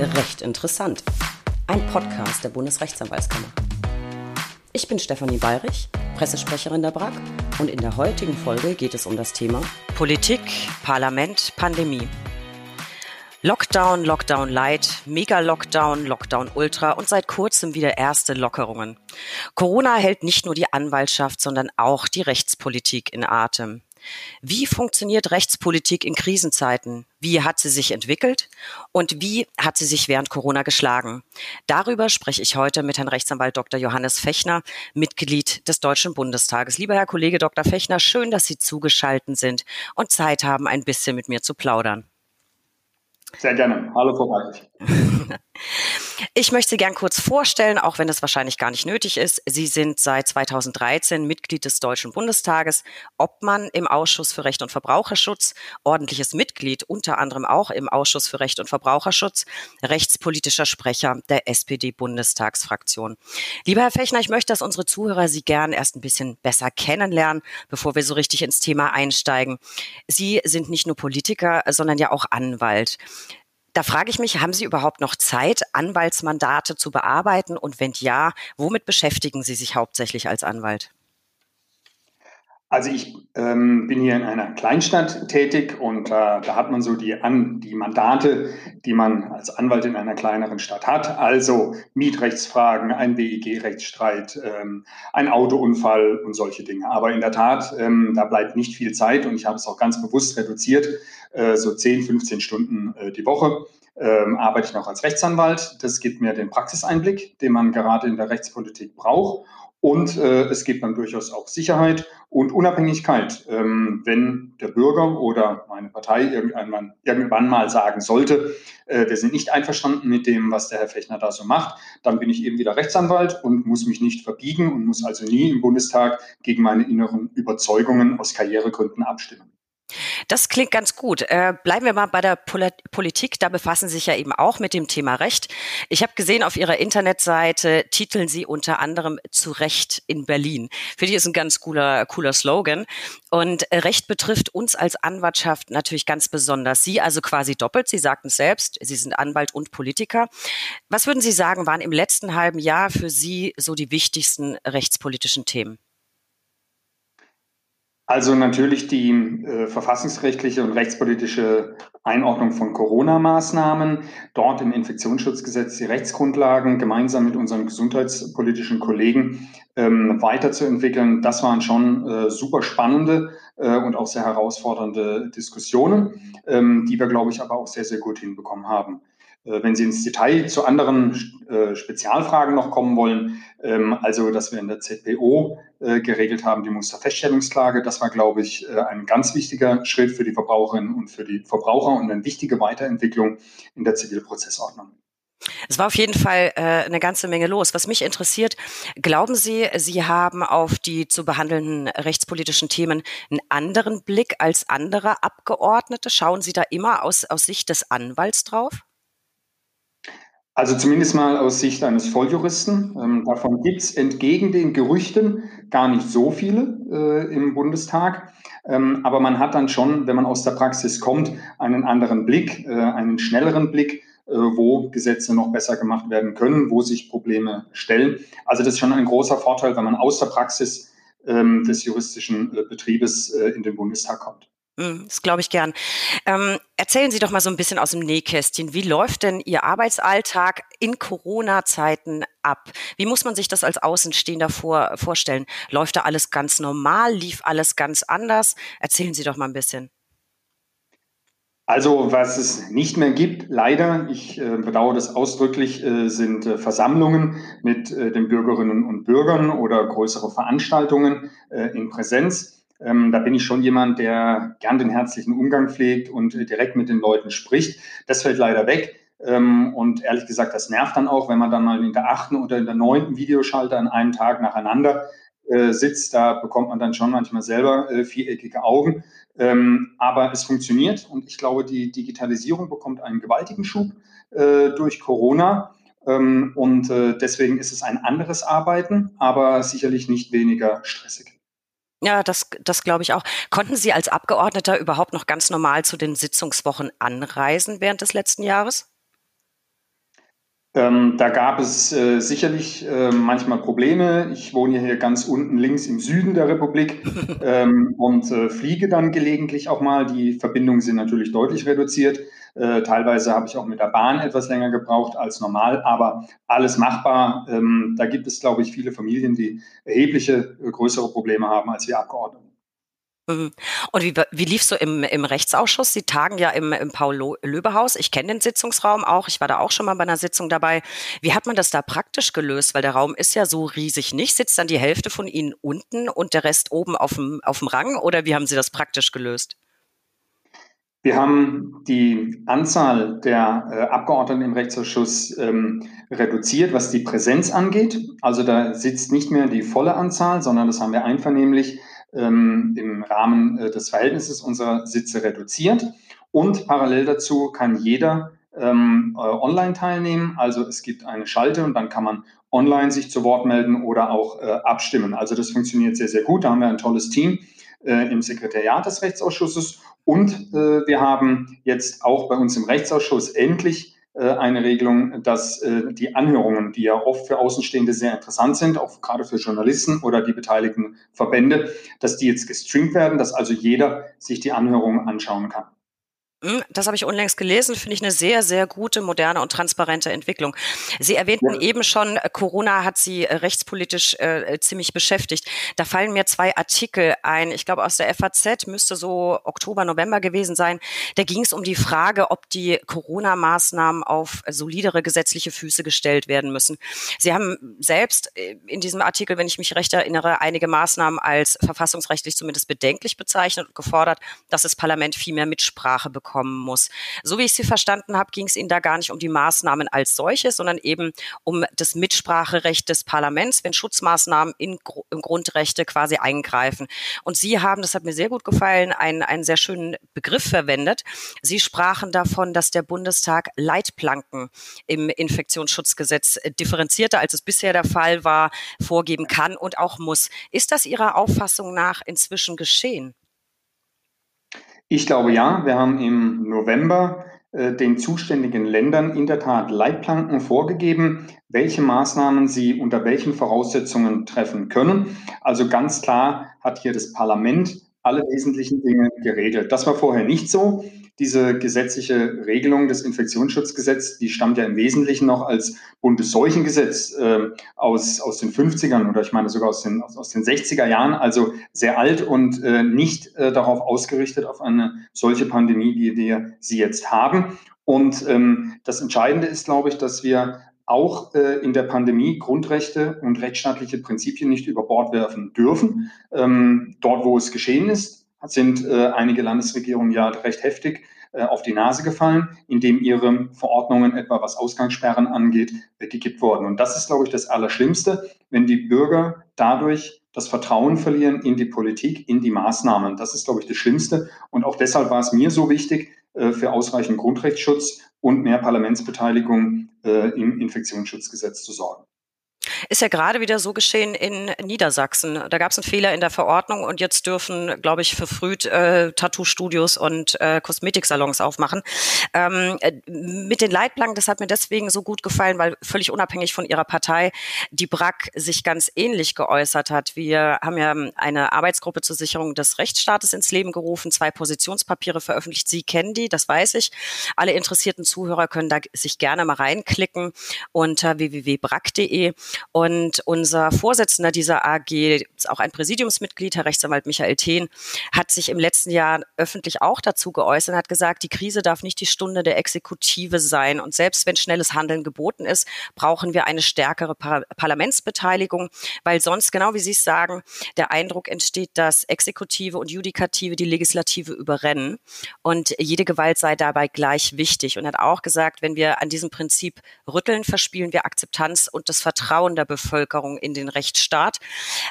Recht interessant. Ein Podcast der Bundesrechtsanwaltskammer. Ich bin Stefanie Bayrich, Pressesprecherin der BRAG und in der heutigen Folge geht es um das Thema Politik, Parlament, Pandemie. Lockdown, Lockdown Light, Mega-Lockdown, Lockdown Ultra und seit kurzem wieder erste Lockerungen. Corona hält nicht nur die Anwaltschaft, sondern auch die Rechtspolitik in Atem. Wie funktioniert Rechtspolitik in Krisenzeiten? Wie hat sie sich entwickelt? Und wie hat sie sich während Corona geschlagen? Darüber spreche ich heute mit Herrn Rechtsanwalt Dr. Johannes Fechner, Mitglied des Deutschen Bundestages. Lieber Herr Kollege Dr. Fechner, schön, dass Sie zugeschaltet sind und Zeit haben, ein bisschen mit mir zu plaudern. Sehr gerne. Hallo, Frau Weidlich. Ich möchte Sie gern kurz vorstellen, auch wenn es wahrscheinlich gar nicht nötig ist. Sie sind seit 2013 Mitglied des Deutschen Bundestages, Obmann im Ausschuss für Recht und Verbraucherschutz, ordentliches Mitglied unter anderem auch im Ausschuss für Recht und Verbraucherschutz, rechtspolitischer Sprecher der SPD-Bundestagsfraktion. Lieber Herr Fechner, ich möchte, dass unsere Zuhörer Sie gern erst ein bisschen besser kennenlernen, bevor wir so richtig ins Thema einsteigen. Sie sind nicht nur Politiker, sondern ja auch Anwalt. Da frage ich mich, haben Sie überhaupt noch Zeit, Anwaltsmandate zu bearbeiten? Und wenn ja, womit beschäftigen Sie sich hauptsächlich als Anwalt? Also ich ähm, bin hier in einer Kleinstadt tätig und äh, da hat man so die, An die Mandate, die man als Anwalt in einer kleineren Stadt hat. Also Mietrechtsfragen, ein WEG-Rechtsstreit, ähm, ein Autounfall und solche Dinge. Aber in der Tat, ähm, da bleibt nicht viel Zeit und ich habe es auch ganz bewusst reduziert, äh, so 10, 15 Stunden äh, die Woche. Ähm, arbeite ich noch als Rechtsanwalt. Das gibt mir den Praxiseinblick, den man gerade in der Rechtspolitik braucht. Und äh, es gibt dann durchaus auch Sicherheit und Unabhängigkeit. Ähm, wenn der Bürger oder meine Partei irgendwann, irgendwann mal sagen sollte, äh, wir sind nicht einverstanden mit dem, was der Herr Fechner da so macht, dann bin ich eben wieder Rechtsanwalt und muss mich nicht verbiegen und muss also nie im Bundestag gegen meine inneren Überzeugungen aus Karrieregründen abstimmen. Das klingt ganz gut. Äh, bleiben wir mal bei der Pol Politik. Da befassen Sie sich ja eben auch mit dem Thema Recht. Ich habe gesehen, auf Ihrer Internetseite titeln Sie unter anderem zu Recht in Berlin. Für die ist ein ganz cooler, cooler Slogan. Und äh, Recht betrifft uns als Anwaltschaft natürlich ganz besonders. Sie also quasi doppelt. Sie sagten es selbst, Sie sind Anwalt und Politiker. Was würden Sie sagen, waren im letzten halben Jahr für Sie so die wichtigsten rechtspolitischen Themen? Also natürlich die äh, verfassungsrechtliche und rechtspolitische Einordnung von Corona-Maßnahmen, dort im Infektionsschutzgesetz die Rechtsgrundlagen gemeinsam mit unseren gesundheitspolitischen Kollegen ähm, weiterzuentwickeln. Das waren schon äh, super spannende äh, und auch sehr herausfordernde Diskussionen, ähm, die wir, glaube ich, aber auch sehr, sehr gut hinbekommen haben. Äh, wenn Sie ins Detail zu anderen äh, Spezialfragen noch kommen wollen, ähm, also dass wir in der ZPO äh, geregelt haben, die Musterfeststellungsklage, das war, glaube ich, ein ganz wichtiger Schritt für die Verbraucherinnen und für die Verbraucher und eine wichtige Weiterentwicklung in der Zivilprozessordnung. Es war auf jeden Fall äh, eine ganze Menge los. Was mich interessiert, glauben Sie, Sie haben auf die zu behandelnden rechtspolitischen Themen einen anderen Blick als andere Abgeordnete? Schauen Sie da immer aus, aus Sicht des Anwalts drauf? Also zumindest mal aus Sicht eines Volljuristen. Ähm, davon gibt es entgegen den Gerüchten gar nicht so viele äh, im Bundestag. Ähm, aber man hat dann schon, wenn man aus der Praxis kommt, einen anderen Blick, äh, einen schnelleren Blick, äh, wo Gesetze noch besser gemacht werden können, wo sich Probleme stellen. Also das ist schon ein großer Vorteil, wenn man aus der Praxis ähm, des juristischen äh, Betriebes äh, in den Bundestag kommt. Hm, das glaube ich gern. Ähm, erzählen Sie doch mal so ein bisschen aus dem Nähkästchen. Wie läuft denn Ihr Arbeitsalltag in Corona-Zeiten ab? Wie muss man sich das als Außenstehender vor, vorstellen? Läuft da alles ganz normal? Lief alles ganz anders? Erzählen Sie doch mal ein bisschen. Also was es nicht mehr gibt, leider, ich äh, bedauere das ausdrücklich, äh, sind äh, Versammlungen mit äh, den Bürgerinnen und Bürgern oder größere Veranstaltungen äh, in Präsenz. Ähm, da bin ich schon jemand, der gern den herzlichen Umgang pflegt und äh, direkt mit den Leuten spricht. Das fällt leider weg. Ähm, und ehrlich gesagt, das nervt dann auch, wenn man dann mal in der achten oder in der neunten Videoschalter an einem Tag nacheinander äh, sitzt. Da bekommt man dann schon manchmal selber äh, viereckige Augen. Ähm, aber es funktioniert und ich glaube, die Digitalisierung bekommt einen gewaltigen Schub äh, durch Corona. Ähm, und äh, deswegen ist es ein anderes Arbeiten, aber sicherlich nicht weniger stressig. Ja, das, das glaube ich auch. Konnten Sie als Abgeordneter überhaupt noch ganz normal zu den Sitzungswochen anreisen während des letzten Jahres? Ähm, da gab es äh, sicherlich äh, manchmal Probleme. Ich wohne hier ganz unten links im Süden der Republik ähm, und äh, fliege dann gelegentlich auch mal. Die Verbindungen sind natürlich deutlich reduziert. Äh, teilweise habe ich auch mit der Bahn etwas länger gebraucht als normal, aber alles machbar. Ähm, da gibt es, glaube ich, viele Familien, die erhebliche äh, größere Probleme haben als wir Abgeordneten. Mhm. Und wie, wie lief so im, im Rechtsausschuss? Sie tagen ja im, im Paul-Löbe-Haus. Ich kenne den Sitzungsraum auch. Ich war da auch schon mal bei einer Sitzung dabei. Wie hat man das da praktisch gelöst? Weil der Raum ist ja so riesig nicht. Sitzt dann die Hälfte von Ihnen unten und der Rest oben auf dem, auf dem Rang? Oder wie haben Sie das praktisch gelöst? Wir haben die Anzahl der äh, Abgeordneten im Rechtsausschuss ähm, reduziert, was die Präsenz angeht. Also da sitzt nicht mehr die volle Anzahl, sondern das haben wir einvernehmlich ähm, im Rahmen äh, des Verhältnisses unserer Sitze reduziert. Und parallel dazu kann jeder ähm, äh, online teilnehmen. Also es gibt eine Schalte und dann kann man online sich zu Wort melden oder auch äh, abstimmen. Also das funktioniert sehr, sehr gut. Da haben wir ein tolles Team äh, im Sekretariat des Rechtsausschusses. Und äh, wir haben jetzt auch bei uns im Rechtsausschuss endlich äh, eine Regelung, dass äh, die Anhörungen, die ja oft für Außenstehende sehr interessant sind, auch gerade für Journalisten oder die beteiligten Verbände, dass die jetzt gestreamt werden, dass also jeder sich die Anhörungen anschauen kann. Hm, das habe ich unlängst gelesen, finde ich eine sehr, sehr gute, moderne und transparente Entwicklung. Sie erwähnten ja. eben schon, äh, Corona hat Sie äh, rechtspolitisch äh, ziemlich beschäftigt. Da fallen mir zwei Artikel ein. Ich glaube, aus der FAZ müsste so Oktober, November gewesen sein. Da ging es um die Frage, ob die Corona-Maßnahmen auf solidere gesetzliche Füße gestellt werden müssen. Sie haben selbst äh, in diesem Artikel, wenn ich mich recht erinnere, einige Maßnahmen als verfassungsrechtlich zumindest bedenklich bezeichnet und gefordert, dass das Parlament viel mehr Mitsprache bekommt kommen muss. So wie ich Sie verstanden habe, ging es Ihnen da gar nicht um die Maßnahmen als solches, sondern eben um das Mitspracherecht des Parlaments, wenn Schutzmaßnahmen in, in Grundrechte quasi eingreifen. Und Sie haben, das hat mir sehr gut gefallen, einen, einen sehr schönen Begriff verwendet. Sie sprachen davon, dass der Bundestag Leitplanken im Infektionsschutzgesetz differenzierter, als es bisher der Fall war, vorgeben kann und auch muss. Ist das Ihrer Auffassung nach inzwischen geschehen? Ich glaube ja. Wir haben im November äh, den zuständigen Ländern in der Tat Leitplanken vorgegeben, welche Maßnahmen sie unter welchen Voraussetzungen treffen können. Also ganz klar hat hier das Parlament alle wesentlichen Dinge geregelt. Das war vorher nicht so diese gesetzliche Regelung des Infektionsschutzgesetzes, die stammt ja im Wesentlichen noch als Bundesseuchengesetz äh, aus, aus den 50ern oder ich meine sogar aus den, aus, aus den 60er Jahren, also sehr alt und äh, nicht äh, darauf ausgerichtet auf eine solche Pandemie, wie wir sie jetzt haben. Und ähm, das Entscheidende ist, glaube ich, dass wir auch äh, in der Pandemie Grundrechte und rechtsstaatliche Prinzipien nicht über Bord werfen dürfen. Ähm, dort, wo es geschehen ist, sind äh, einige Landesregierungen ja recht heftig äh, auf die Nase gefallen, indem ihre Verordnungen, etwa was Ausgangssperren angeht, weggekippt wurden. Und das ist, glaube ich, das Allerschlimmste, wenn die Bürger dadurch das Vertrauen verlieren in die Politik, in die Maßnahmen. Das ist, glaube ich, das Schlimmste. Und auch deshalb war es mir so wichtig, äh, für ausreichend Grundrechtsschutz und mehr Parlamentsbeteiligung äh, im Infektionsschutzgesetz zu sorgen. Ist ja gerade wieder so geschehen in Niedersachsen. Da gab es einen Fehler in der Verordnung und jetzt dürfen, glaube ich, verfrüht äh, Tattoo-Studios und äh, Kosmetiksalons aufmachen. Ähm, äh, mit den Leitplanken, das hat mir deswegen so gut gefallen, weil völlig unabhängig von ihrer Partei die BRAC sich ganz ähnlich geäußert hat. Wir haben ja eine Arbeitsgruppe zur Sicherung des Rechtsstaates ins Leben gerufen, zwei Positionspapiere veröffentlicht. Sie kennen die, das weiß ich. Alle interessierten Zuhörer können da sich gerne mal reinklicken unter www.brac.de. Und unser Vorsitzender dieser AG, ist auch ein Präsidiumsmitglied, Herr Rechtsanwalt Michael Thehn, hat sich im letzten Jahr öffentlich auch dazu geäußert und hat gesagt, die Krise darf nicht die Stunde der Exekutive sein. Und selbst wenn schnelles Handeln geboten ist, brauchen wir eine stärkere Par Parlamentsbeteiligung, weil sonst, genau wie Sie es sagen, der Eindruck entsteht, dass Exekutive und Judikative die Legislative überrennen und jede Gewalt sei dabei gleich wichtig. Und hat auch gesagt, wenn wir an diesem Prinzip rütteln, verspielen wir Akzeptanz und das Vertrauen Bevölkerung in den Rechtsstaat.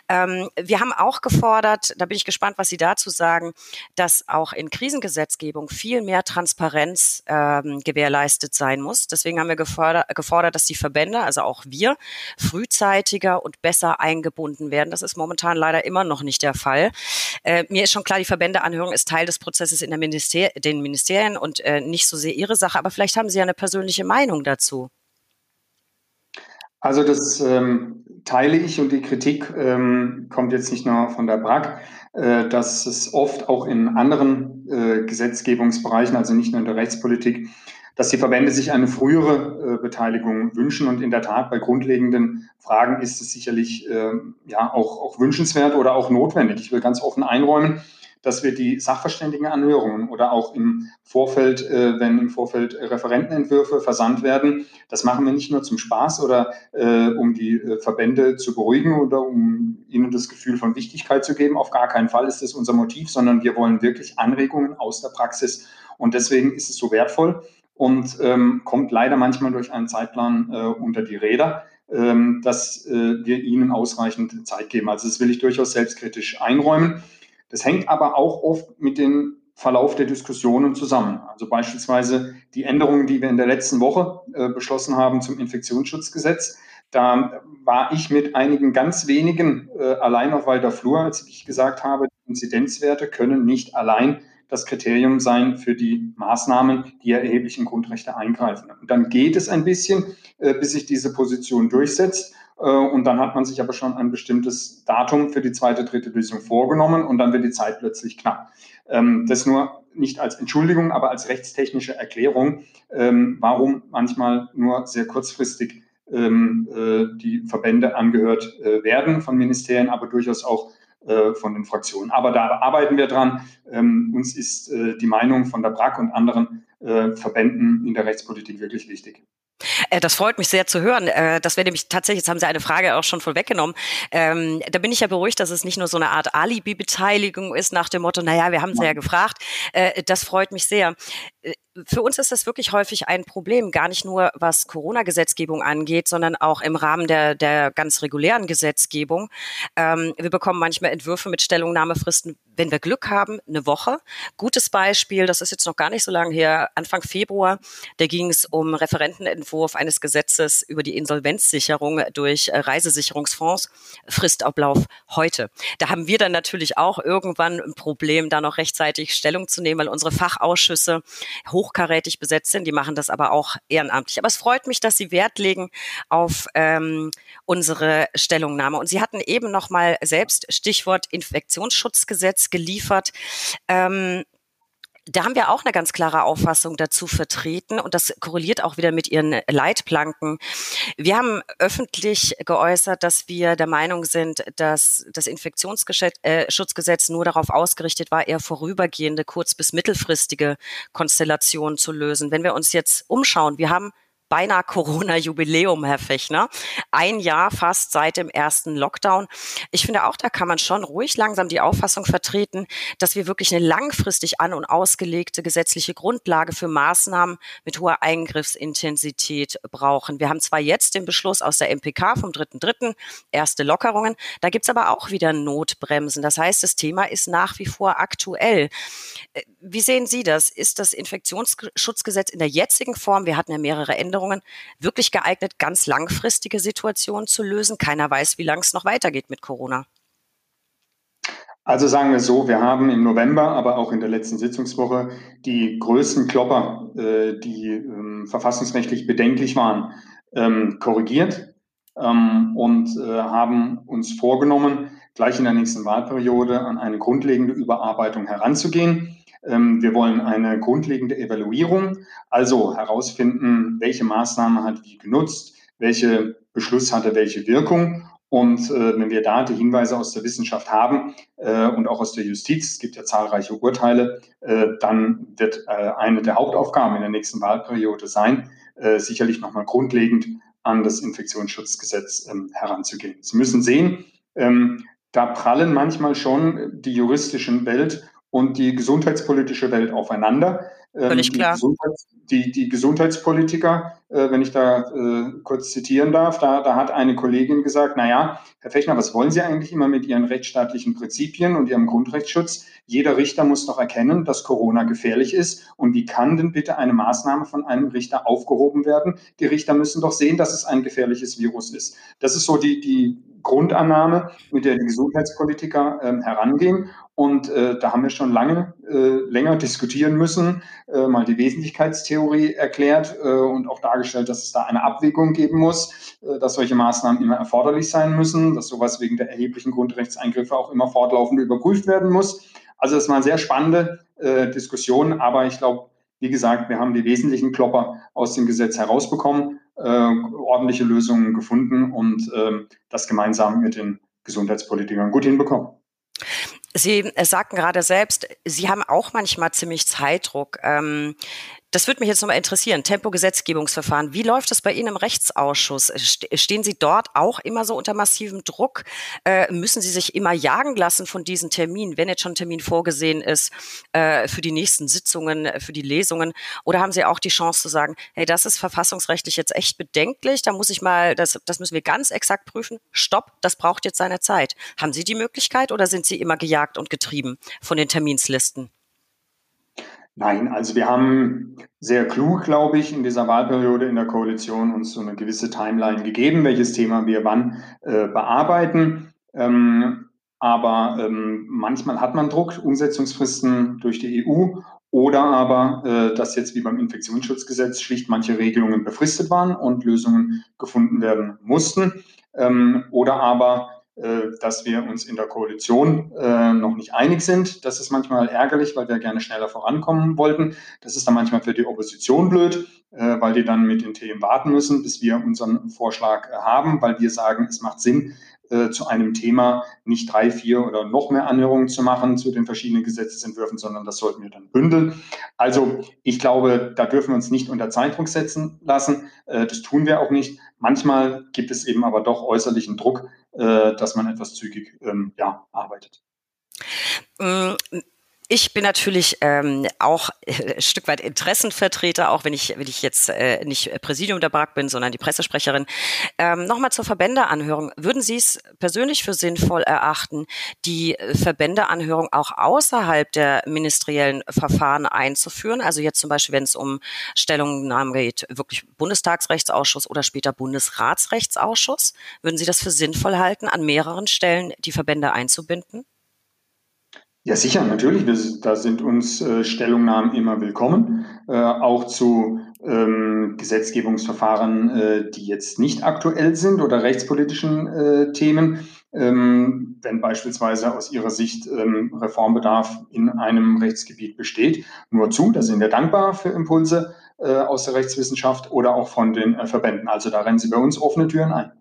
Ähm, wir haben auch gefordert, da bin ich gespannt, was Sie dazu sagen, dass auch in Krisengesetzgebung viel mehr Transparenz ähm, gewährleistet sein muss. Deswegen haben wir gefordert, gefordert, dass die Verbände, also auch wir, frühzeitiger und besser eingebunden werden. Das ist momentan leider immer noch nicht der Fall. Äh, mir ist schon klar, die Verbändeanhörung ist Teil des Prozesses in Minister den Ministerien und äh, nicht so sehr Ihre Sache, aber vielleicht haben Sie ja eine persönliche Meinung dazu. Also das ähm, teile ich und die Kritik ähm, kommt jetzt nicht nur von der BRAG, äh, dass es oft auch in anderen äh, Gesetzgebungsbereichen, also nicht nur in der Rechtspolitik, dass die Verbände sich eine frühere äh, Beteiligung wünschen. Und in der Tat, bei grundlegenden Fragen ist es sicherlich äh, ja auch, auch wünschenswert oder auch notwendig. Ich will ganz offen einräumen, dass wir die Sachverständigenanhörungen oder auch im Vorfeld, äh, wenn im Vorfeld Referentenentwürfe versandt werden, das machen wir nicht nur zum Spaß oder äh, um die äh, Verbände zu beruhigen oder um ihnen das Gefühl von Wichtigkeit zu geben. Auf gar keinen Fall ist das unser Motiv, sondern wir wollen wirklich Anregungen aus der Praxis. Und deswegen ist es so wertvoll und ähm, kommt leider manchmal durch einen Zeitplan äh, unter die Räder ähm, dass äh, wir ihnen ausreichend Zeit geben. Also das will ich durchaus selbstkritisch einräumen. Das hängt aber auch oft mit dem Verlauf der Diskussionen zusammen. Also beispielsweise die Änderungen, die wir in der letzten Woche äh, beschlossen haben zum Infektionsschutzgesetz. Da war ich mit einigen ganz wenigen äh, allein auf weiter Flur, als ich gesagt habe, Inzidenzwerte können nicht allein das Kriterium sein für die Maßnahmen, die erheblichen Grundrechte eingreifen. Und dann geht es ein bisschen, äh, bis sich diese Position durchsetzt. Äh, und dann hat man sich aber schon ein bestimmtes Datum für die zweite, dritte Lösung vorgenommen und dann wird die Zeit plötzlich knapp. Ähm, das nur nicht als Entschuldigung, aber als rechtstechnische Erklärung, ähm, warum manchmal nur sehr kurzfristig ähm, äh, die Verbände angehört äh, werden von Ministerien, aber durchaus auch von den Fraktionen. Aber da arbeiten wir dran. uns ist die Meinung von der BRAC und anderen Verbänden in der Rechtspolitik wirklich wichtig. Äh, das freut mich sehr zu hören. Äh, das wäre nämlich tatsächlich, jetzt haben Sie eine Frage auch schon vorweggenommen. Ähm, da bin ich ja beruhigt, dass es nicht nur so eine Art Alibi-Beteiligung ist nach dem Motto, naja, wir haben sie ja gefragt. Äh, das freut mich sehr für uns ist das wirklich häufig ein Problem, gar nicht nur was Corona-Gesetzgebung angeht, sondern auch im Rahmen der, der ganz regulären Gesetzgebung. Ähm, wir bekommen manchmal Entwürfe mit Stellungnahmefristen, wenn wir Glück haben, eine Woche. Gutes Beispiel, das ist jetzt noch gar nicht so lange her, Anfang Februar, da ging es um Referentenentwurf eines Gesetzes über die Insolvenzsicherung durch äh, Reisesicherungsfonds, Fristablauf heute. Da haben wir dann natürlich auch irgendwann ein Problem, da noch rechtzeitig Stellung zu nehmen, weil unsere Fachausschüsse hochkarätig besetzt sind. Die machen das aber auch ehrenamtlich. Aber es freut mich, dass Sie Wert legen auf ähm, unsere Stellungnahme. Und Sie hatten eben noch mal selbst Stichwort Infektionsschutzgesetz geliefert. Ähm, da haben wir auch eine ganz klare Auffassung dazu vertreten und das korreliert auch wieder mit ihren Leitplanken. Wir haben öffentlich geäußert, dass wir der Meinung sind, dass das Infektionsschutzgesetz äh, nur darauf ausgerichtet war, eher vorübergehende, kurz- bis mittelfristige Konstellationen zu lösen. Wenn wir uns jetzt umschauen, wir haben beinahe Corona-Jubiläum, Herr Fechner. Ein Jahr fast seit dem ersten Lockdown. Ich finde auch, da kann man schon ruhig langsam die Auffassung vertreten, dass wir wirklich eine langfristig an- und ausgelegte gesetzliche Grundlage für Maßnahmen mit hoher Eingriffsintensität brauchen. Wir haben zwar jetzt den Beschluss aus der MPK vom 3.3., erste Lockerungen, da gibt's aber auch wieder Notbremsen. Das heißt, das Thema ist nach wie vor aktuell. Äh, wie sehen Sie das? Ist das Infektionsschutzgesetz in der jetzigen Form, wir hatten ja mehrere Änderungen, Veränderungen wirklich geeignet, ganz langfristige Situationen zu lösen? Keiner weiß, wie lange es noch weitergeht mit Corona. Also sagen wir so, wir haben im November, aber auch in der letzten Sitzungswoche die größten Klopper, äh, die ähm, verfassungsrechtlich bedenklich waren, ähm, korrigiert ähm, und äh, haben uns vorgenommen, gleich in der nächsten Wahlperiode an eine grundlegende Überarbeitung heranzugehen. Ähm, wir wollen eine grundlegende Evaluierung, also herausfinden, welche Maßnahme hat wie genutzt, welche Beschluss hatte welche Wirkung. Und äh, wenn wir da die Hinweise aus der Wissenschaft haben äh, und auch aus der Justiz, es gibt ja zahlreiche Urteile, äh, dann wird äh, eine der Hauptaufgaben in der nächsten Wahlperiode sein, äh, sicherlich nochmal grundlegend an das Infektionsschutzgesetz ähm, heranzugehen. Sie müssen sehen, ähm, da prallen manchmal schon die juristischen Welt und die gesundheitspolitische Welt aufeinander. Ähm, Völlig klar. Die, Gesundheits-, die, die Gesundheitspolitiker, äh, wenn ich da äh, kurz zitieren darf, da, da hat eine Kollegin gesagt, na ja, Herr Fechner, was wollen Sie eigentlich immer mit Ihren rechtsstaatlichen Prinzipien und Ihrem Grundrechtsschutz? Jeder Richter muss doch erkennen, dass Corona gefährlich ist. Und wie kann denn bitte eine Maßnahme von einem Richter aufgehoben werden? Die Richter müssen doch sehen, dass es ein gefährliches Virus ist. Das ist so die, die Grundannahme, mit der die Gesundheitspolitiker ähm, herangehen. Und äh, da haben wir schon lange äh, länger diskutieren müssen, äh, mal die Wesentlichkeitstheorie erklärt äh, und auch dargestellt, dass es da eine Abwägung geben muss, äh, dass solche Maßnahmen immer erforderlich sein müssen, dass sowas wegen der erheblichen Grundrechtseingriffe auch immer fortlaufend überprüft werden muss. Also es war eine sehr spannende äh, Diskussion, aber ich glaube, wie gesagt, wir haben die wesentlichen Klopper aus dem Gesetz herausbekommen, äh, ordentliche Lösungen gefunden und äh, das gemeinsam mit den Gesundheitspolitikern gut hinbekommen. Sie äh, sagten gerade selbst, Sie haben auch manchmal ziemlich Zeitdruck. Ähm, das würde mich jetzt nochmal interessieren. Tempogesetzgebungsverfahren. Wie läuft es bei Ihnen im Rechtsausschuss? Stehen Sie dort auch immer so unter massivem Druck? Äh, müssen Sie sich immer jagen lassen von diesen Terminen, wenn jetzt schon ein Termin vorgesehen ist äh, für die nächsten Sitzungen, für die Lesungen? Oder haben Sie auch die Chance zu sagen, hey, das ist verfassungsrechtlich jetzt echt bedenklich, da muss ich mal, das, das müssen wir ganz exakt prüfen. Stopp, das braucht jetzt seine Zeit. Haben Sie die Möglichkeit oder sind Sie immer gejagt und getrieben von den Terminslisten? Nein, also wir haben sehr klug, glaube ich, in dieser Wahlperiode in der Koalition uns so eine gewisse Timeline gegeben, welches Thema wir wann äh, bearbeiten. Ähm, aber ähm, manchmal hat man Druck, Umsetzungsfristen durch die EU oder aber, äh, dass jetzt wie beim Infektionsschutzgesetz schlicht manche Regelungen befristet waren und Lösungen gefunden werden mussten. Ähm, oder aber dass wir uns in der Koalition äh, noch nicht einig sind. Das ist manchmal ärgerlich, weil wir gerne schneller vorankommen wollten. Das ist dann manchmal für die Opposition blöd, äh, weil die dann mit den Themen warten müssen, bis wir unseren Vorschlag haben, weil wir sagen, es macht Sinn, zu einem Thema nicht drei, vier oder noch mehr Anhörungen zu machen zu den verschiedenen Gesetzesentwürfen, sondern das sollten wir dann bündeln. Also ich glaube, da dürfen wir uns nicht unter Zeitdruck setzen lassen. Das tun wir auch nicht. Manchmal gibt es eben aber doch äußerlichen Druck, äh, dass man etwas zügig ähm, ja, arbeitet. Ich bin natürlich ähm, auch äh, ein Stück weit Interessenvertreter, auch wenn ich, wenn ich jetzt äh, nicht Präsidium der BRAG bin, sondern die Pressesprecherin. Ähm, Nochmal zur Verbändeanhörung. Würden Sie es persönlich für sinnvoll erachten, die Verbändeanhörung auch außerhalb der ministeriellen Verfahren einzuführen? Also jetzt zum Beispiel, wenn es um Stellungnahmen geht, wirklich Bundestagsrechtsausschuss oder später Bundesratsrechtsausschuss. Würden Sie das für sinnvoll halten, an mehreren Stellen die Verbände einzubinden? Ja, sicher, natürlich. Wir, da sind uns äh, Stellungnahmen immer willkommen, äh, auch zu ähm, Gesetzgebungsverfahren, äh, die jetzt nicht aktuell sind oder rechtspolitischen äh, Themen. Ähm, wenn beispielsweise aus Ihrer Sicht ähm, Reformbedarf in einem Rechtsgebiet besteht, nur zu. Da sind wir dankbar für Impulse äh, aus der Rechtswissenschaft oder auch von den äh, Verbänden. Also da rennen Sie bei uns offene Türen ein.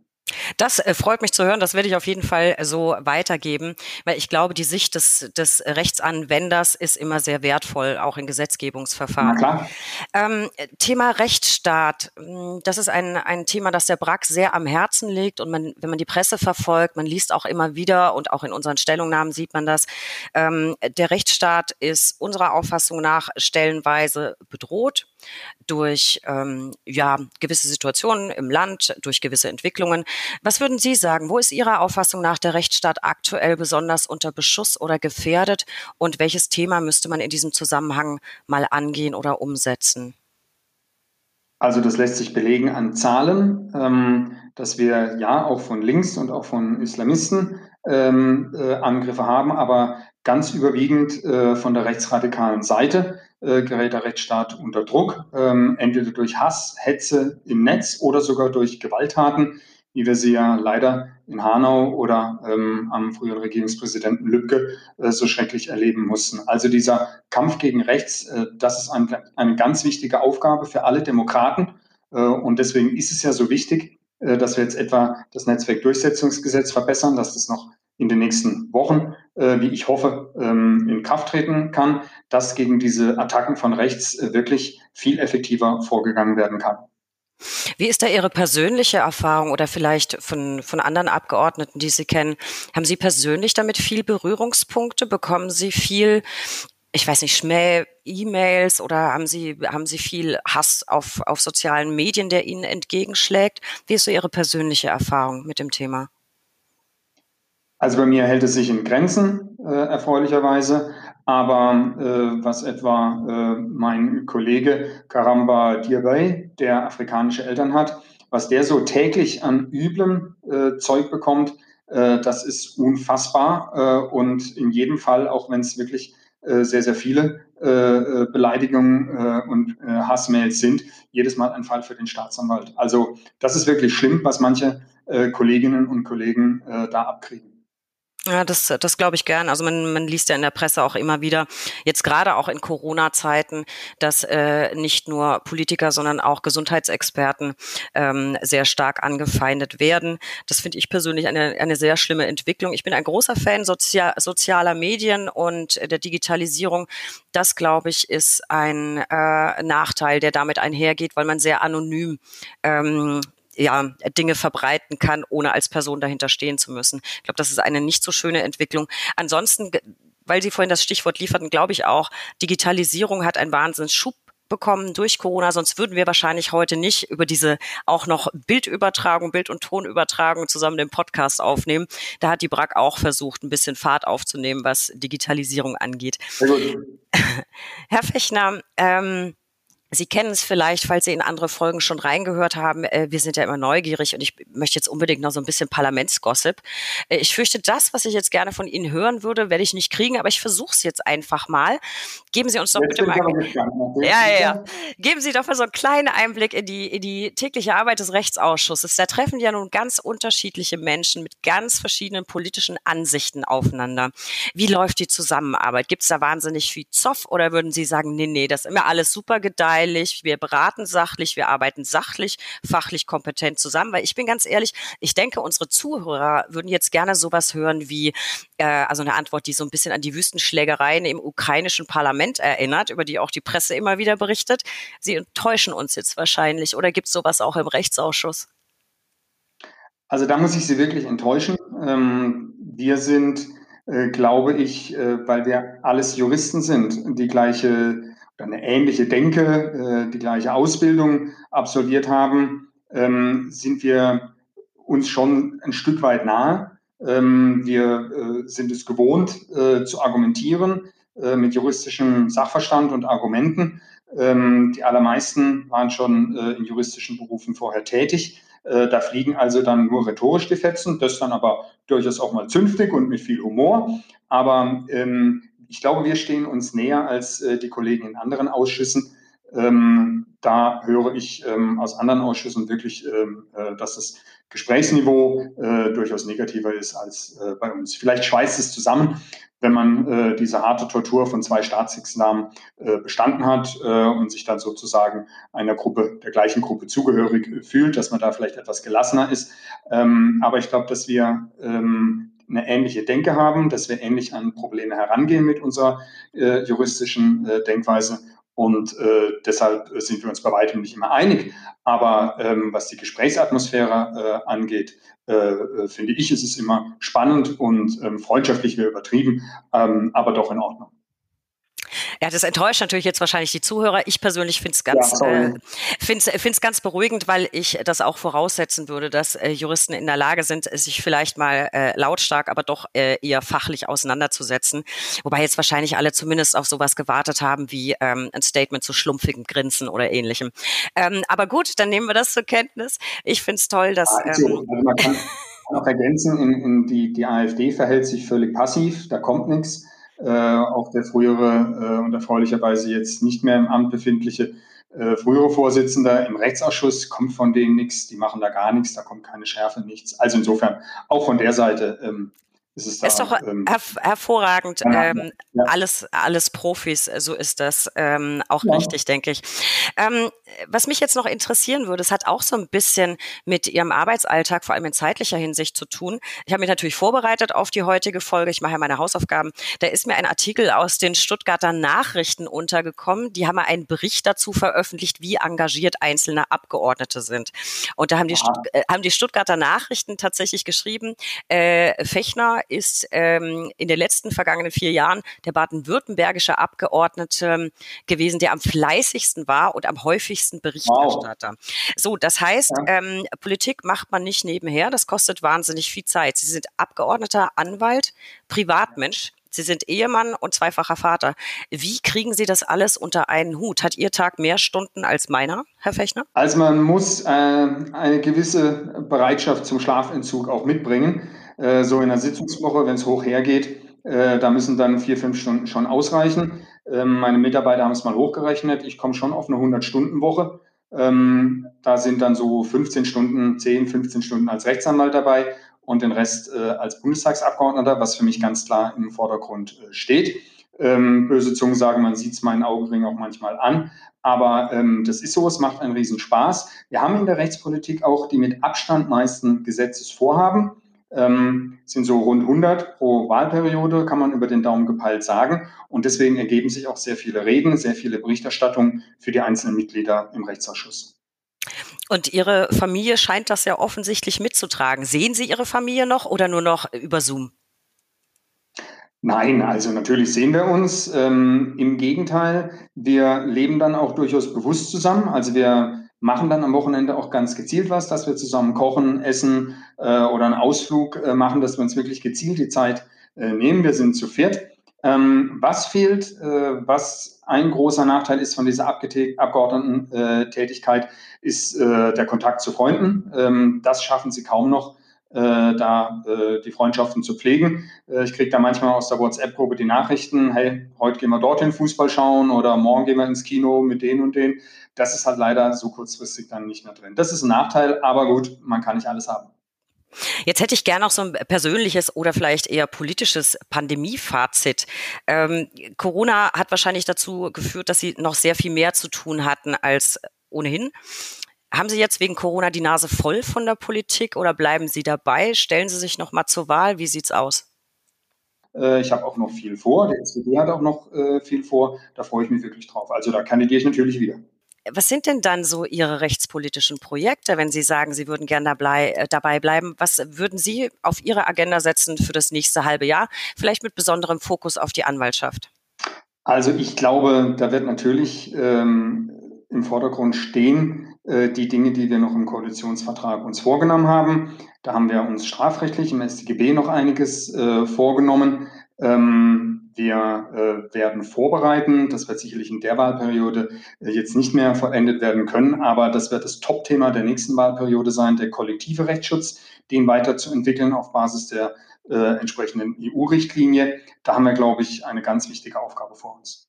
Das äh, freut mich zu hören. Das werde ich auf jeden Fall so weitergeben, weil ich glaube, die Sicht des, des Rechtsanwenders ist immer sehr wertvoll, auch in Gesetzgebungsverfahren. Ähm, Thema Rechtsstaat. Hm, das ist ein, ein Thema, das der Brack sehr am Herzen liegt. Und man, wenn man die Presse verfolgt, man liest auch immer wieder und auch in unseren Stellungnahmen sieht man das. Ähm, der Rechtsstaat ist unserer Auffassung nach stellenweise bedroht durch ähm, ja, gewisse Situationen im Land, durch gewisse Entwicklungen. Was würden Sie sagen? Wo ist Ihrer Auffassung nach der Rechtsstaat aktuell besonders unter Beschuss oder gefährdet? Und welches Thema müsste man in diesem Zusammenhang mal angehen oder umsetzen? Also das lässt sich belegen an Zahlen, ähm, dass wir ja auch von links und auch von Islamisten ähm, äh, Angriffe haben, aber ganz überwiegend äh, von der rechtsradikalen Seite äh, gerät der Rechtsstaat unter Druck, ähm, entweder durch Hass, Hetze im Netz oder sogar durch Gewalttaten, wie wir sie ja leider in Hanau oder ähm, am früheren Regierungspräsidenten Lübcke äh, so schrecklich erleben mussten. Also dieser Kampf gegen Rechts, äh, das ist ein, eine ganz wichtige Aufgabe für alle Demokraten. Äh, und deswegen ist es ja so wichtig, äh, dass wir jetzt etwa das Netzwerkdurchsetzungsgesetz verbessern, dass das noch in den nächsten Wochen, äh, wie ich hoffe, ähm, in Kraft treten kann, dass gegen diese Attacken von rechts äh, wirklich viel effektiver vorgegangen werden kann. Wie ist da Ihre persönliche Erfahrung oder vielleicht von, von anderen Abgeordneten, die Sie kennen? Haben Sie persönlich damit viel Berührungspunkte? Bekommen Sie viel, ich weiß nicht, Schmäh, E-Mails oder haben Sie, haben Sie viel Hass auf, auf sozialen Medien, der Ihnen entgegenschlägt? Wie ist so Ihre persönliche Erfahrung mit dem Thema? Also bei mir hält es sich in Grenzen, äh, erfreulicherweise. Aber äh, was etwa äh, mein Kollege Karamba Diabay, der afrikanische Eltern hat, was der so täglich an üblem äh, Zeug bekommt, äh, das ist unfassbar. Äh, und in jedem Fall, auch wenn es wirklich äh, sehr, sehr viele äh, äh Beleidigungen äh, und äh, Hassmails sind, jedes Mal ein Fall für den Staatsanwalt. Also das ist wirklich schlimm, was manche äh, Kolleginnen und Kollegen äh, da abkriegen. Ja, das, das glaube ich gern. Also man, man liest ja in der Presse auch immer wieder, jetzt gerade auch in Corona-Zeiten, dass äh, nicht nur Politiker, sondern auch Gesundheitsexperten ähm, sehr stark angefeindet werden. Das finde ich persönlich eine, eine sehr schlimme Entwicklung. Ich bin ein großer Fan sozial, sozialer Medien und der Digitalisierung. Das, glaube ich, ist ein äh, Nachteil, der damit einhergeht, weil man sehr anonym ähm, ja, Dinge verbreiten kann, ohne als Person dahinter stehen zu müssen. Ich glaube, das ist eine nicht so schöne Entwicklung. Ansonsten, weil Sie vorhin das Stichwort lieferten, glaube ich auch, Digitalisierung hat einen Wahnsinnsschub bekommen durch Corona, sonst würden wir wahrscheinlich heute nicht über diese auch noch Bildübertragung, Bild- und Tonübertragung zusammen den Podcast aufnehmen. Da hat die BRAC auch versucht, ein bisschen Fahrt aufzunehmen, was Digitalisierung angeht. Herr Fechner, ähm, Sie kennen es vielleicht, falls Sie in andere Folgen schon reingehört haben. Äh, wir sind ja immer neugierig und ich möchte jetzt unbedingt noch so ein bisschen Parlamentsgossip. Äh, ich fürchte, das, was ich jetzt gerne von Ihnen hören würde, werde ich nicht kriegen, aber ich versuche es jetzt einfach mal. Geben Sie uns doch bitte mal. Ja, ja, ja. Geben Sie doch mal so einen kleinen Einblick in die, in die tägliche Arbeit des Rechtsausschusses. Da treffen ja nun ganz unterschiedliche Menschen mit ganz verschiedenen politischen Ansichten aufeinander. Wie läuft die Zusammenarbeit? Gibt es da wahnsinnig viel Zoff oder würden Sie sagen, nee, nee, das ist immer alles super gedeiht? Kurzweilig, wir beraten sachlich, wir arbeiten sachlich, fachlich kompetent zusammen, weil ich bin ganz ehrlich, ich denke, unsere Zuhörer würden jetzt gerne sowas hören wie, äh, also eine Antwort, die so ein bisschen an die Wüstenschlägereien im ukrainischen Parlament erinnert, über die auch die Presse immer wieder berichtet. Sie enttäuschen uns jetzt wahrscheinlich oder gibt es sowas auch im Rechtsausschuss? Also da muss ich Sie wirklich enttäuschen. Ähm, wir sind, äh, glaube ich, äh, weil wir alles Juristen sind, die gleiche eine ähnliche Denke, äh, die gleiche Ausbildung absolviert haben, ähm, sind wir uns schon ein Stück weit nahe. Ähm, wir äh, sind es gewohnt äh, zu argumentieren mit juristischem Sachverstand und Argumenten. Ähm, die allermeisten waren schon in juristischen Berufen vorher tätig. Da fliegen also dann nur rhetorisch die Fetzen, das dann aber durchaus auch mal zünftig und mit viel Humor. Aber ähm, ich glaube, wir stehen uns näher als äh, die Kollegen in anderen Ausschüssen. Ähm, da höre ich ähm, aus anderen Ausschüssen wirklich, ähm, äh, dass das Gesprächsniveau äh, durchaus negativer ist als bei uns. Vielleicht schweißt es zusammen, wenn man diese harte Tortur von zwei Staatsexamen bestanden hat und sich dann sozusagen einer Gruppe, der gleichen Gruppe zugehörig fühlt, dass man da vielleicht etwas gelassener ist. Aber ich glaube, dass wir eine ähnliche Denke haben, dass wir ähnlich an Probleme herangehen mit unserer äh, juristischen äh, Denkweise. Und äh, deshalb sind wir uns bei weitem nicht immer einig. Aber ähm, was die Gesprächsatmosphäre äh, angeht, äh, äh, finde ich, ist es immer spannend und ähm, freundschaftlich wäre übertrieben, ähm, aber doch in Ordnung. Ja, das enttäuscht natürlich jetzt wahrscheinlich die Zuhörer. Ich persönlich finde es ganz, ja, äh, find's, find's ganz beruhigend, weil ich das auch voraussetzen würde, dass äh, Juristen in der Lage sind, sich vielleicht mal äh, lautstark, aber doch äh, eher fachlich auseinanderzusetzen. Wobei jetzt wahrscheinlich alle zumindest auf sowas gewartet haben wie ähm, ein Statement zu schlumpfigem Grinsen oder ähnlichem. Ähm, aber gut, dann nehmen wir das zur Kenntnis. Ich finde es toll, dass. Ähm, also man kann noch ergänzen, in, in die, die AfD verhält sich völlig passiv, da kommt nichts. Äh, auch der frühere äh, und erfreulicherweise jetzt nicht mehr im Amt befindliche äh, frühere Vorsitzender im Rechtsausschuss kommt von denen nichts, die machen da gar nichts, da kommt keine Schärfe, nichts. Also insofern auch von der Seite ähm, ist es da, ist doch ähm, hervorragend. Ja, ähm, ja. Alles, alles Profis, so ist das ähm, auch ja. richtig, denke ich. Ähm, was mich jetzt noch interessieren würde, es hat auch so ein bisschen mit Ihrem Arbeitsalltag, vor allem in zeitlicher Hinsicht zu tun. Ich habe mich natürlich vorbereitet auf die heutige Folge. Ich mache ja meine Hausaufgaben. Da ist mir ein Artikel aus den Stuttgarter Nachrichten untergekommen. Die haben einen Bericht dazu veröffentlicht, wie engagiert einzelne Abgeordnete sind. Und da haben die, äh, haben die Stuttgarter Nachrichten tatsächlich geschrieben, äh, Fechner ist ähm, in den letzten vergangenen vier Jahren der baden-württembergische Abgeordnete gewesen, der am fleißigsten war und am häufigsten Berichterstatter. Wow. So, das heißt, ja. ähm, Politik macht man nicht nebenher, das kostet wahnsinnig viel Zeit. Sie sind Abgeordneter, Anwalt, Privatmensch. Sie sind Ehemann und zweifacher Vater. Wie kriegen Sie das alles unter einen Hut? Hat Ihr Tag mehr Stunden als meiner, Herr Fechner? Also man muss äh, eine gewisse Bereitschaft zum Schlafentzug auch mitbringen. Äh, so in der Sitzungswoche, wenn es hoch hergeht, Äh, da müssen dann vier, fünf Stunden schon ausreichen. Ähm, meine Mitarbeiter haben es mal hochgerechnet. Ich komme schon auf eine 100-Stunden-Woche. Ähm, da sind dann so 15 Stunden, 10, 15 Stunden als Rechtsanwalt dabei und den Rest äh, als Bundestagsabgeordneter, was für mich ganz klar im Vordergrund äh, steht. Ähm, böse Zungen sagen, man sieht es meinen Augenring auch manchmal an. Aber ähm, das ist so, es macht einen Riesenspaß. Wir haben in der Rechtspolitik auch die mit Abstand meisten Gesetzesvorhaben. Ähm, sind so rund 100 pro Wahlperiode, kann man über den Daumen gepeilt sagen. Und deswegen ergeben sich auch sehr viele Reden, sehr viele Berichterstattungen für die einzelnen Mitglieder im Rechtsausschuss. Und Ihre Familie scheint das ja offensichtlich mitzutragen. Sehen Sie Ihre Familie noch oder nur noch über Zoom? Nein, also natürlich sehen wir uns. Ähm, Im Gegenteil, wir leben dann auch durchaus bewusst zusammen. Also wir machen dann am Wochenende auch ganz gezielt was, dass wir zusammen kochen, essen äh, oder einen Ausflug äh, machen, dass wir uns wirklich gezielt die Zeit äh, nehmen. Wir sind zu viert. Ähm, was fehlt, äh, was ein großer Nachteil ist von dieser Abgeordnetentätigkeit, ist äh, der Kontakt zu Freunden. Ähm, das schaffen sie kaum noch äh, da äh, die Freundschaften zu pflegen. Äh, ich kriege da manchmal aus der WhatsApp-Gruppe die Nachrichten, hey, heute gehen wir dorthin Fußball schauen oder morgen gehen wir ins Kino mit denen und denen. Das ist halt leider so kurzfristig dann nicht mehr drin. Das ist ein Nachteil, aber gut, man kann nicht alles haben. Jetzt hätte ich gerne noch so ein persönliches oder vielleicht eher politisches Pandemiefazit. Ähm, Corona hat wahrscheinlich dazu geführt, dass Sie noch sehr viel mehr zu tun hatten als ohnehin. Haben Sie jetzt wegen Corona die Nase voll von der Politik oder bleiben Sie dabei? Stellen Sie sich noch mal zur Wahl? Wie sieht's aus? Äh, ich habe auch noch viel vor. Der SPD hat auch noch äh, viel vor. Da freue ich mich wirklich drauf. Also da kandidiere ich natürlich wieder. Was sind denn dann so Ihre rechtspolitischen Projekte, wenn Sie sagen, Sie würden gerne dabei, äh, dabei bleiben? Was würden Sie auf Ihre Agenda setzen für das nächste halbe Jahr? Vielleicht mit besonderem Fokus auf die Anwaltschaft. Also ich glaube, da wird natürlich ähm, im Vordergrund stehen, äh, die Dinge, die wir noch im Koalitionsvertrag uns vorgenommen haben. Da haben wir uns strafrechtlich im StGB noch einiges äh, vorgenommen. Ähm, wir äh, werden vorbereiten. Das wird sicherlich in der Wahlperiode äh, jetzt nicht mehr vollendet werden können, aber das wird das Top-Thema der nächsten Wahlperiode sein, der kollektive Rechtsschutz, den weiterzuentwickeln auf Basis der äh, entsprechenden EU-Richtlinie. Da haben wir, glaube ich, eine ganz wichtige Aufgabe vor uns.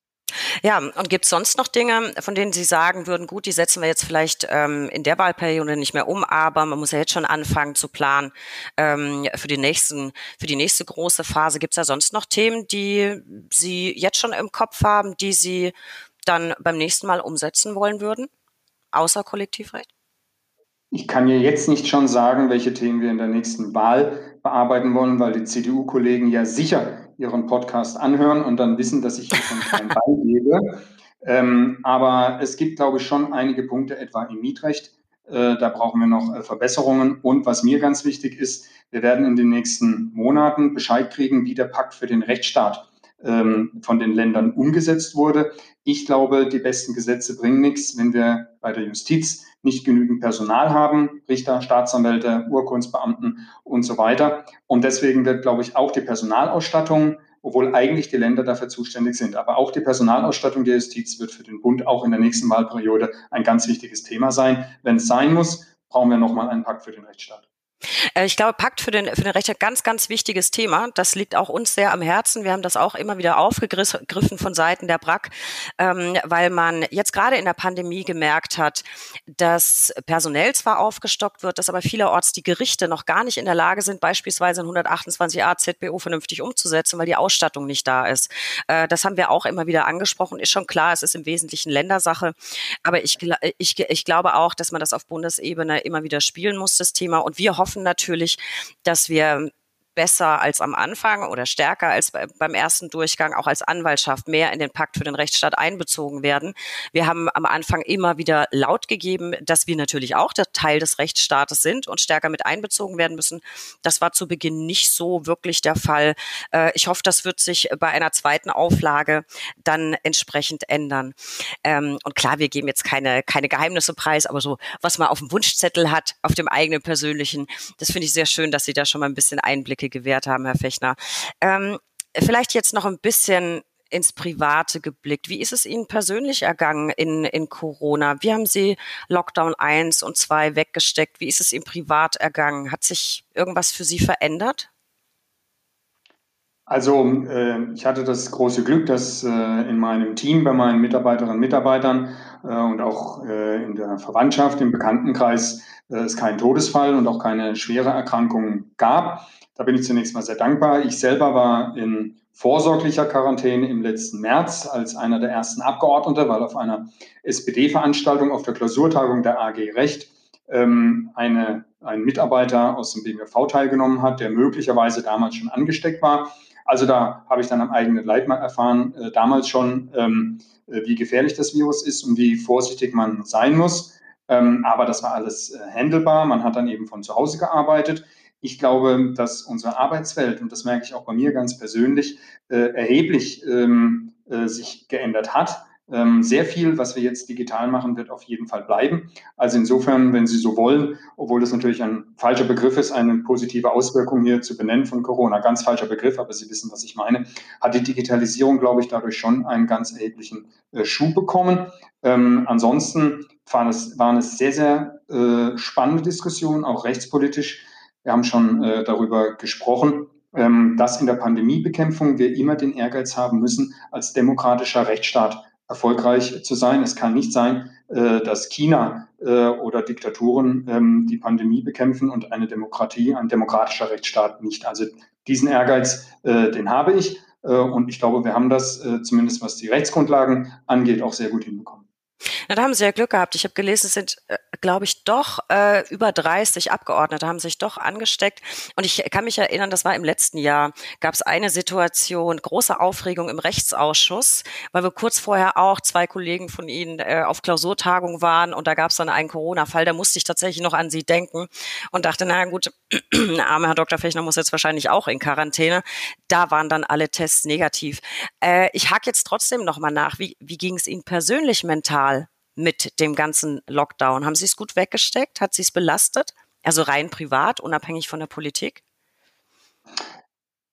Ja, und gibt es sonst noch Dinge, von denen Sie sagen würden, gut, die setzen wir jetzt vielleicht ähm, in der Wahlperiode nicht mehr um, aber man muss ja jetzt schon anfangen zu planen ähm, für, die nächsten, für die nächste große Phase. Gibt es da sonst noch Themen, die Sie jetzt schon im Kopf haben, die Sie dann beim nächsten Mal umsetzen wollen würden, außer Kollektivrecht? Ich kann mir jetzt nicht schon sagen, welche Themen wir in der nächsten Wahl bearbeiten wollen, weil die CDU-Kollegen ja sicher ihren Podcast anhören und dann wissen, dass ich hier schon kein beigebe. Ähm, aber es gibt, glaube ich, schon einige Punkte, etwa im Mietrecht. Äh, da brauchen wir noch äh, Verbesserungen. Und was mir ganz wichtig ist, wir werden in den nächsten Monaten Bescheid kriegen, wie der Pakt für den Rechtsstaat ähm, von den Ländern umgesetzt wurde. Ich glaube, die besten Gesetze bringen nichts, wenn wir bei der Justiz nicht genügend Personal haben, Richter, Staatsanwälte, Urkundsbeamten und so weiter. Und deswegen wird, glaube ich, auch die Personalausstattung, obwohl eigentlich die Länder dafür zuständig sind, aber auch die Personalausstattung der Justiz wird für den Bund auch in der nächsten Wahlperiode ein ganz wichtiges Thema sein. Wenn es sein muss, brauchen wir nochmal einen Pakt für den Rechtsstaat. Äh, ich glaube, Pakt für den, für den Recht ganz, ganz wichtiges Thema. Das liegt auch uns sehr am Herzen. Wir haben das auch immer wieder aufgegriffen von Seiten der BRAC, ähm, weil man jetzt gerade in der Pandemie gemerkt hat, dass personell zwar aufgestockt wird, dass aber vielerorts die Gerichte noch gar nicht in der Lage sind, beispielsweise ein 128a ZBO vernünftig umzusetzen, weil die Ausstattung nicht da ist. Äh, das haben wir auch immer wieder angesprochen. Ist schon klar, es ist im Wesentlichen Ländersache. Aber ich, ich, ich glaube auch, dass man das auf Bundesebene immer wieder spielen muss, das Thema. Und wir hoffen, hoffen natürlich, dass wir besser als am Anfang oder stärker als beim ersten Durchgang auch als Anwaltschaft mehr in den Pakt für den Rechtsstaat einbezogen werden. Wir haben am Anfang immer wieder laut gegeben, dass wir natürlich auch der Teil des Rechtsstaates sind und stärker mit einbezogen werden müssen. Das war zu Beginn nicht so wirklich der Fall. Äh, ich hoffe, das wird sich bei einer zweiten Auflage dann entsprechend ändern. Ähm, und klar, wir geben jetzt keine, keine Geheimnisse preis, aber so, was man auf dem Wunschzettel hat, auf dem eigenen persönlichen, das finde ich sehr schön, dass Sie da schon mal ein bisschen Einblick Einblicke gewährt haben, Herr Fechner. Ähm, vielleicht jetzt noch ein bisschen ins Private geblickt. Wie ist es Ihnen persönlich ergangen in, in Corona? Wie haben Sie Lockdown 1 und 2 weggesteckt? Wie ist es Ihnen privat ergangen? Hat sich irgendwas für Sie verändert? Also äh, ich hatte das große Glück, dass äh, in meinem Team, bei meinen Mitarbeiterinnen und Mitarbeitern äh, und auch äh, in der Verwandtschaft, im Bekanntenkreis äh, es keinen Todesfall und auch keine schwere Erkrankung gab. Da bin ich zunächst mal sehr dankbar. Ich selber war in vorsorglicher Quarantäne im letzten März als einer der ersten Abgeordnete, weil auf einer SPD-Veranstaltung auf der Klausurtagung der AG Recht ähm, eine, ein Mitarbeiter aus dem BMV teilgenommen hat, der möglicherweise damals schon angesteckt war. Also da habe ich dann am eigenen Leib mal erfahren, äh, damals schon, ähm, äh, wie gefährlich das Virus ist und wie vorsichtig man sein muss. Ähm, aber das war alles äh, handelbar. Man hat dann eben von zu Hause gearbeitet. Ich glaube, dass unsere Arbeitswelt, und das merke ich auch bei mir ganz persönlich, äh, erheblich ähm, äh, sich geändert hat. Ähm, sehr viel, was wir jetzt digital machen, wird auf jeden Fall bleiben. Also insofern, wenn Sie so wollen, obwohl das natürlich ein falscher Begriff ist, eine positive Auswirkung hier zu benennen von Corona, ganz falscher Begriff, aber Sie wissen, was ich meine, hat die Digitalisierung, glaube ich, dadurch schon einen ganz erheblichen äh, Schub bekommen. Ähm, ansonsten waren es, waren es sehr, sehr äh, spannende Diskussionen, auch rechtspolitisch. Wir haben schon äh, darüber gesprochen, ähm, dass in der Pandemiebekämpfung wir immer den Ehrgeiz haben müssen, als demokratischer Rechtsstaat erfolgreich zu sein. Es kann nicht sein, äh, dass China äh, oder Diktaturen ähm, die Pandemie bekämpfen und eine Demokratie, ein demokratischer Rechtsstaat nicht. Also diesen Ehrgeiz, äh, den habe ich. Und ich glaube, wir haben das, zumindest was die Rechtsgrundlagen angeht, auch sehr gut hinbekommen. Na, da haben Sie ja Glück gehabt. Ich habe gelesen, es sind, äh, glaube ich, doch äh, über 30 Abgeordnete haben sich doch angesteckt. Und ich kann mich erinnern, das war im letzten Jahr, gab es eine Situation, große Aufregung im Rechtsausschuss, weil wir kurz vorher auch zwei Kollegen von Ihnen äh, auf Klausurtagung waren und da gab es dann einen Corona-Fall. Da musste ich tatsächlich noch an Sie denken und dachte, na gut, armer Herr Dr. Fechner muss jetzt wahrscheinlich auch in Quarantäne. Da waren dann alle Tests negativ. Äh, ich hake jetzt trotzdem noch mal nach. Wie, wie ging es Ihnen persönlich mental? Mit dem ganzen Lockdown? Haben Sie es gut weggesteckt? Hat Sie es belastet? Also rein privat, unabhängig von der Politik?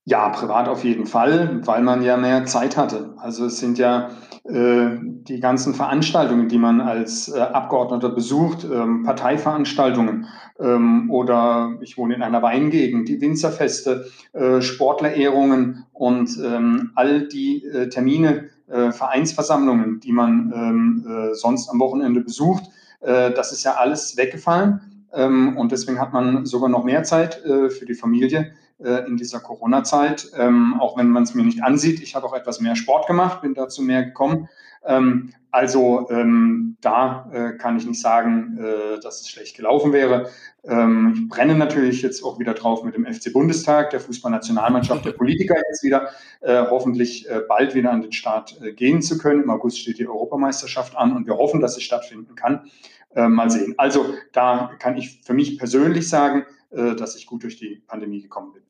Ja, privat auf jeden Fall, weil man ja mehr Zeit hatte. Also es sind ja äh, die ganzen Veranstaltungen, die man als äh, Abgeordneter besucht, ähm, Parteiveranstaltungen ähm, oder ich wohne in einer Weingegend, die Winzerfeste, äh, Sportlerehrungen und ähm, all die äh, Termine, äh, Vereinsversammlungen, die man ähm, äh, sonst am Wochenende besucht. Äh, das ist ja alles weggefallen. Ähm, und deswegen hat man sogar noch mehr Zeit äh, für die Familie äh, in dieser Corona-Zeit. Ähm, auch wenn man es mir nicht ansieht. Ich habe auch etwas mehr Sport gemacht, bin dazu mehr gekommen. Ähm, also ähm, da kann ich nicht sagen, dass es schlecht gelaufen wäre. Ähm, ich brenne natürlich jetzt auch wieder drauf mit dem FC Bundestag, der Fußballnationalmannschaft, der Politiker jetzt wieder, äh, hoffentlich äh, bald wieder an den Start äh, gehen zu können. Im August steht die Europameisterschaft an und wir hoffen, dass sie stattfinden kann. Äh, mal sehen. Also da kann ich für mich persönlich sagen, dass ich gut durch die Pandemie gekommen bin.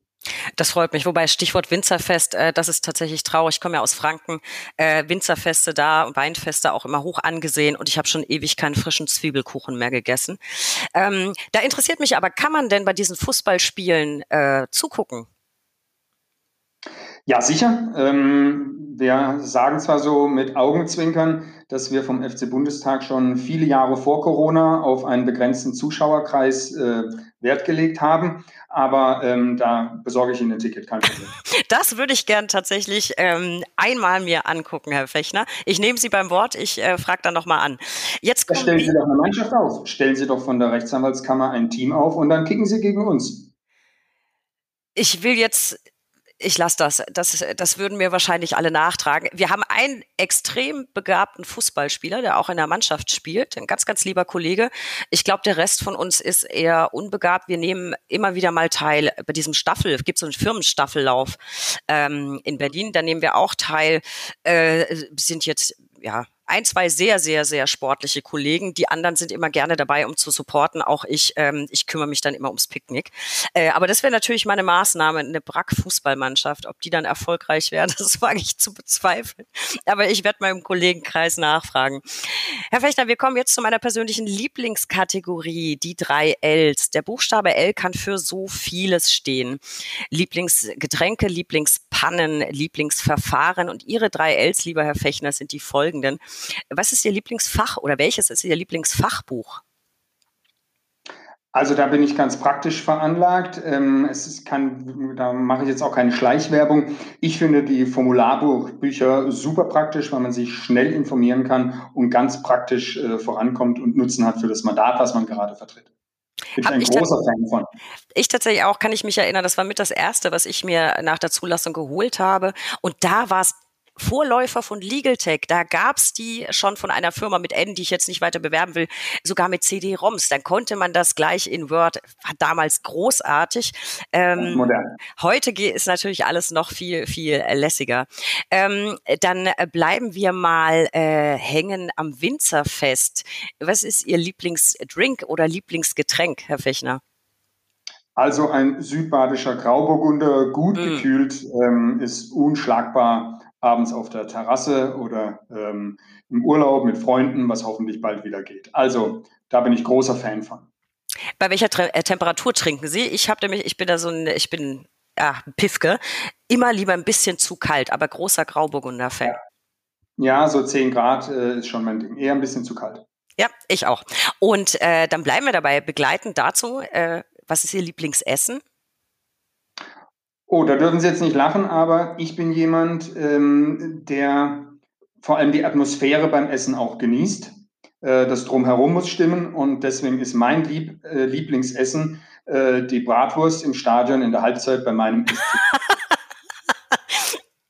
Das freut mich. Wobei Stichwort Winzerfest, äh, das ist tatsächlich traurig. Ich komme ja aus Franken. Äh, Winzerfeste da und Weinfeste auch immer hoch angesehen und ich habe schon ewig keinen frischen Zwiebelkuchen mehr gegessen. Ähm, da interessiert mich aber, kann man denn bei diesen Fußballspielen äh, zugucken? Ja, sicher. Ähm, wir sagen zwar so mit Augenzwinkern, dass wir vom FC Bundestag schon viele Jahre vor Corona auf einen begrenzten Zuschauerkreis äh, Wert gelegt haben, aber ähm, da besorge ich Ihnen ein Ticket, kein Problem. Das würde ich gern tatsächlich ähm, einmal mir angucken, Herr Fechner. Ich nehme Sie beim Wort, ich äh, frage dann nochmal an. Jetzt stellen Sie doch eine Mannschaft auf. Stellen Sie doch von der Rechtsanwaltskammer ein Team auf und dann kicken Sie gegen uns. Ich will jetzt ich lasse das. das. Das würden mir wahrscheinlich alle nachtragen. Wir haben einen extrem begabten Fußballspieler, der auch in der Mannschaft spielt. Ein ganz, ganz lieber Kollege. Ich glaube, der Rest von uns ist eher unbegabt. Wir nehmen immer wieder mal teil bei diesem Staffel. Es gibt so einen Firmenstaffellauf ähm, in Berlin. Da nehmen wir auch teil. Äh, sind jetzt ja ein, zwei sehr, sehr, sehr sportliche Kollegen. Die anderen sind immer gerne dabei, um zu supporten. Auch ich, ähm, ich kümmere mich dann immer ums Picknick. Äh, aber das wäre natürlich meine Maßnahme, eine Brack-Fußballmannschaft. Ob die dann erfolgreich wäre, das wage ich zu bezweifeln. Aber ich werde im Kollegenkreis nachfragen. Herr Fechter, wir kommen jetzt zu meiner persönlichen Lieblingskategorie, die drei Ls. Der Buchstabe L kann für so vieles stehen. Lieblingsgetränke, Lieblingspannen, Lieblingsverfahren. Und Ihre drei Ls, lieber Herr Fechner, sind die folgenden. Was ist Ihr Lieblingsfach oder welches ist Ihr Lieblingsfachbuch? Also da bin ich ganz praktisch veranlagt. Ähm, es kann, da mache ich jetzt auch keine Schleichwerbung. Ich finde die Formularbücher super praktisch, weil man sich schnell informieren kann und ganz praktisch äh, vorankommt und Nutzen hat für das Mandat, was man gerade vertritt. Bin ich ein großer Fan von. Ich tatsächlich auch, kann ich mich erinnern, das war mit das erste, was ich mir nach der Zulassung geholt habe. Und da war es Vorläufer von LegalTech, da gab's die schon von einer Firma mit N, die ich jetzt nicht weiter bewerben will, sogar mit CD-ROMs. Dann konnte man das gleich in Word, war damals großartig. Ähm, Modern. Heute ist natürlich alles noch viel, viel lässiger. Ähm, dann bleiben wir mal äh, hängen am Winzerfest. Was ist Ihr Lieblingsdrink oder Lieblingsgetränk, Herr Fechner? Also ein südbadischer Grauburgunder, gut mm. gekühlt, ähm, ist unschlagbar abends auf der Terrasse oder ähm, im Urlaub mit Freunden, was hoffentlich bald wieder geht. Also da bin ich großer Fan von. Bei welcher Tre äh, Temperatur trinken Sie? Ich habe nämlich, ich bin da so ein, ich bin ja, Pifke, immer lieber ein bisschen zu kalt, aber großer Grauburgunder-Fan. Ja. ja. so 10 Grad äh, ist schon mein Ding. Eher ein bisschen zu kalt. Ja, ich auch. Und äh, dann bleiben wir dabei begleitend dazu. Äh, was ist Ihr Lieblingsessen? Oh, da dürfen Sie jetzt nicht lachen, aber ich bin jemand, ähm, der vor allem die Atmosphäre beim Essen auch genießt. Äh, das Drumherum muss stimmen und deswegen ist mein Lieb, äh, Lieblingsessen äh, die Bratwurst im Stadion in der Halbzeit bei meinem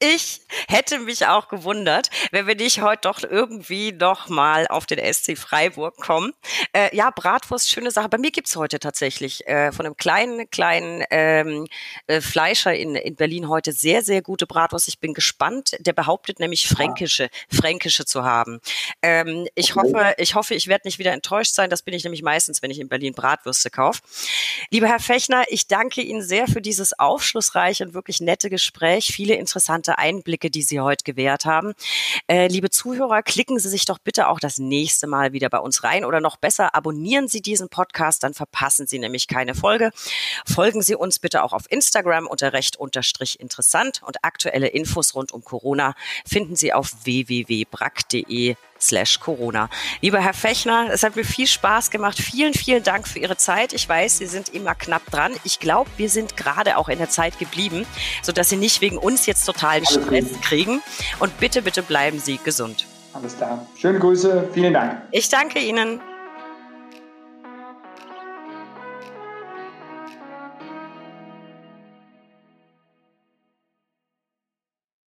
Ich hätte mich auch gewundert, wenn wir nicht heute doch irgendwie noch mal auf den SC Freiburg kommen. Äh, ja, Bratwurst, schöne Sache. Bei mir gibt's heute tatsächlich äh, von einem kleinen, kleinen ähm, äh, Fleischer in, in Berlin heute sehr, sehr gute Bratwurst. Ich bin gespannt. Der behauptet nämlich fränkische, fränkische zu haben. Ähm, ich hoffe, ich hoffe, ich werde nicht wieder enttäuscht sein. Das bin ich nämlich meistens, wenn ich in Berlin Bratwürste kaufe. Lieber Herr Fechner, ich danke Ihnen sehr für dieses aufschlussreiche und wirklich nette Gespräch. Viele interessante interessante Einblicke, die Sie heute gewährt haben. Äh, liebe Zuhörer, klicken Sie sich doch bitte auch das nächste Mal wieder bei uns rein oder noch besser, abonnieren Sie diesen Podcast, dann verpassen Sie nämlich keine Folge. Folgen Sie uns bitte auch auf Instagram unter recht unterstrich interessant und aktuelle Infos rund um Corona finden Sie auf www.brack.de slash Corona. Lieber Herr Fechner, es hat mir viel Spaß gemacht. Vielen, vielen Dank für Ihre Zeit. Ich weiß, Sie sind immer knapp dran. Ich glaube, wir sind gerade auch in der Zeit geblieben, sodass Sie nicht wegen uns jetzt totalen Stress kriegen. Und bitte, bitte bleiben Sie gesund. Alles klar. Schöne Grüße. Vielen Dank. Ich danke Ihnen.